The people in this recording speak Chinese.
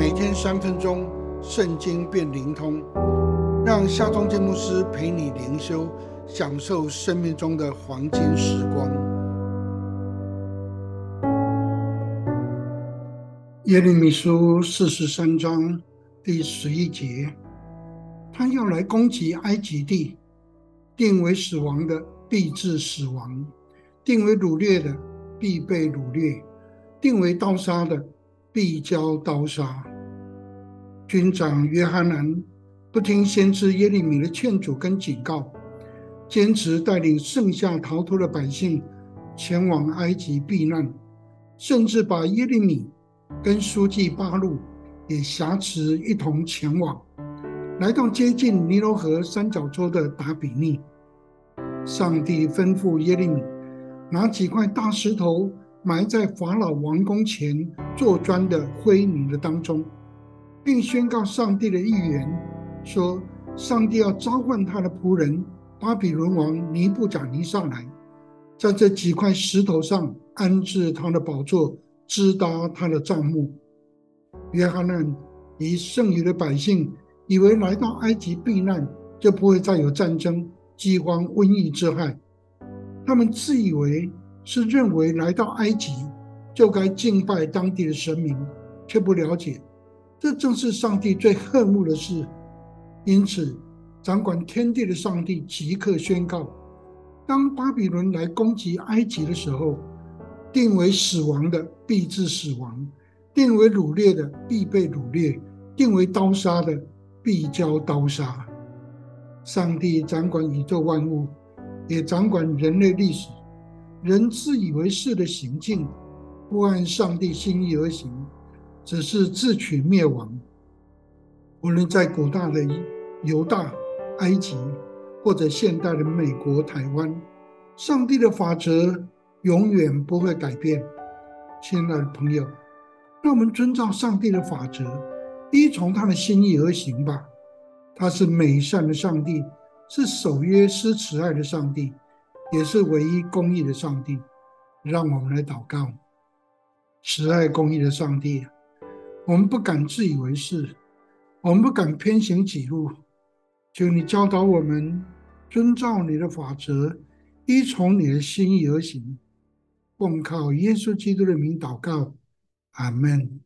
每天三分钟，圣经变灵通，让夏忠建牧师陪你灵修，享受生命中的黄金时光。耶利米书四十三章第十一节，他要来攻击埃及地，定为死亡的必致死亡，定为掳掠的必被掳掠，定为刀杀的。必交刀杀。军长约翰南不听先知耶利米的劝阻跟警告，坚持带领剩下逃脱的百姓前往埃及避难，甚至把耶利米跟书记八路也挟持一同前往，来到接近尼罗河三角洲的达比尼。上帝吩咐耶利米拿几块大石头。埋在法老王宫前做砖的灰泥的当中，并宣告上帝的预言，说上帝要召唤他的仆人巴比伦王尼布甲尼上来，在这几块石头上安置他的宝座，支搭他的帐幕。约翰难以剩余的百姓以为来到埃及避难就不会再有战争、饥荒、瘟疫之害，他们自以为。是认为来到埃及就该敬拜当地的神明，却不了解，这正是上帝最恨恶的事。因此，掌管天地的上帝即刻宣告：当巴比伦来攻击埃及的时候，定为死亡的必致死亡，定为掳掠的必被掳掠，定为刀杀的必交刀杀。上帝掌管宇宙万物，也掌管人类历史。人自以为是的行径，不按上帝心意而行，只是自取灭亡。无论在古大的犹大、埃及，或者现代的美国、台湾，上帝的法则永远不会改变。亲爱的朋友，让我们遵照上帝的法则，依从他的心意而行吧。他是美善的上帝，是守约施慈爱的上帝。也是唯一公义的上帝，让我们来祷告。慈爱公义的上帝，我们不敢自以为是，我们不敢偏行己路，求你教导我们遵照你的法则，依从你的心意而行。我们靠耶稣基督的名祷告，阿门。